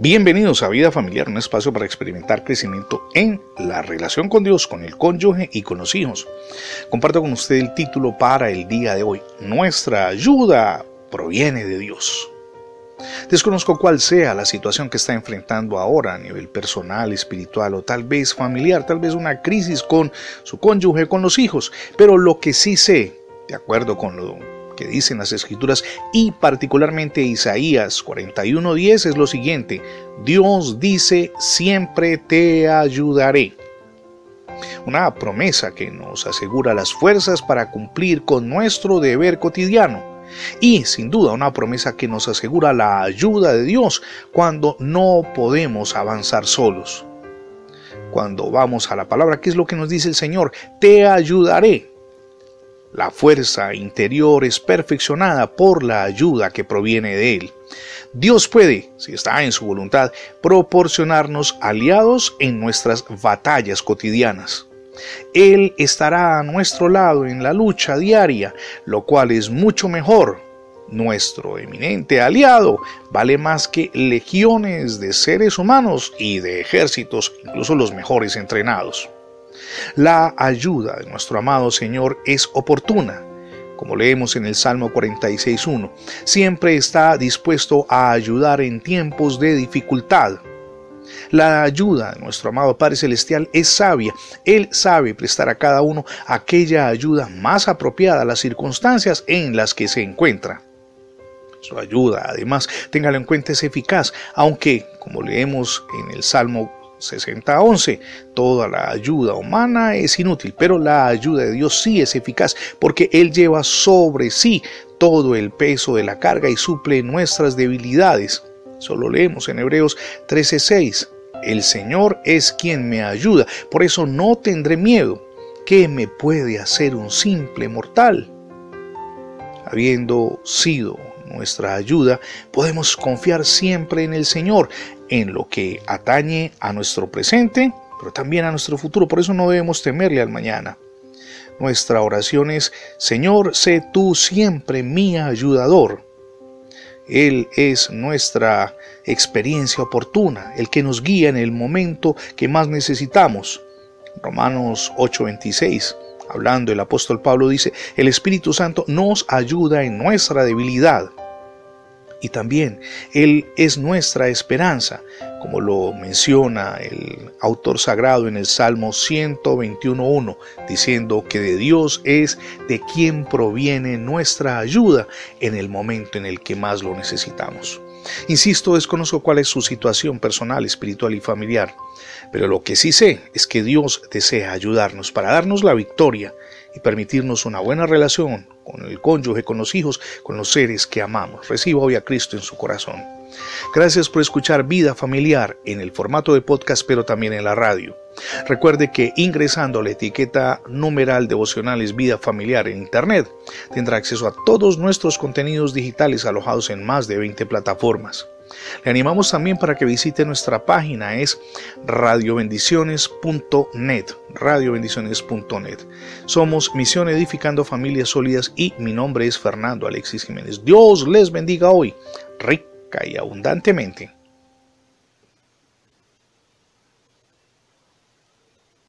Bienvenidos a Vida Familiar, un espacio para experimentar crecimiento en la relación con Dios, con el cónyuge y con los hijos. Comparto con usted el título para el día de hoy. Nuestra ayuda proviene de Dios. Desconozco cuál sea la situación que está enfrentando ahora a nivel personal, espiritual o tal vez familiar, tal vez una crisis con su cónyuge, con los hijos, pero lo que sí sé, de acuerdo con lo que dicen las escrituras y particularmente Isaías 41:10 es lo siguiente, Dios dice, siempre te ayudaré. Una promesa que nos asegura las fuerzas para cumplir con nuestro deber cotidiano. Y sin duda una promesa que nos asegura la ayuda de Dios cuando no podemos avanzar solos. Cuando vamos a la palabra, ¿qué es lo que nos dice el Señor? Te ayudaré. La fuerza interior es perfeccionada por la ayuda que proviene de Él. Dios puede, si está en su voluntad, proporcionarnos aliados en nuestras batallas cotidianas. Él estará a nuestro lado en la lucha diaria, lo cual es mucho mejor. Nuestro eminente aliado vale más que legiones de seres humanos y de ejércitos, incluso los mejores entrenados. La ayuda de nuestro amado Señor es oportuna. Como leemos en el Salmo 46.1, siempre está dispuesto a ayudar en tiempos de dificultad. La ayuda de nuestro amado Padre Celestial es sabia. Él sabe prestar a cada uno aquella ayuda más apropiada a las circunstancias en las que se encuentra. Su ayuda, además, téngalo en cuenta, es eficaz, aunque, como leemos en el Salmo 60-11. Toda la ayuda humana es inútil, pero la ayuda de Dios sí es eficaz porque Él lleva sobre sí todo el peso de la carga y suple nuestras debilidades. Solo leemos en Hebreos 13:6. El Señor es quien me ayuda, por eso no tendré miedo. ¿Qué me puede hacer un simple mortal? Habiendo sido nuestra ayuda, podemos confiar siempre en el Señor, en lo que atañe a nuestro presente, pero también a nuestro futuro. Por eso no debemos temerle al mañana. Nuestra oración es, Señor, sé tú siempre mi ayudador. Él es nuestra experiencia oportuna, el que nos guía en el momento que más necesitamos. Romanos 8:26, hablando el apóstol Pablo dice, el Espíritu Santo nos ayuda en nuestra debilidad y también Él es nuestra esperanza, como lo menciona el autor sagrado en el Salmo 121.1, diciendo que de Dios es de quien proviene nuestra ayuda en el momento en el que más lo necesitamos. Insisto, desconozco cuál es su situación personal, espiritual y familiar, pero lo que sí sé es que Dios desea ayudarnos para darnos la victoria y permitirnos una buena relación con el cónyuge, con los hijos, con los seres que amamos. Reciba hoy a Cristo en su corazón. Gracias por escuchar Vida Familiar en el formato de podcast, pero también en la radio. Recuerde que ingresando a la etiqueta numeral devocionales Vida Familiar en Internet, tendrá acceso a todos nuestros contenidos digitales alojados en más de 20 plataformas. Le animamos también para que visite nuestra página, es radiobendiciones.net, radiobendiciones.net. Somos Misión Edificando Familias Sólidas y mi nombre es Fernando Alexis Jiménez. Dios les bendiga hoy, rica y abundantemente.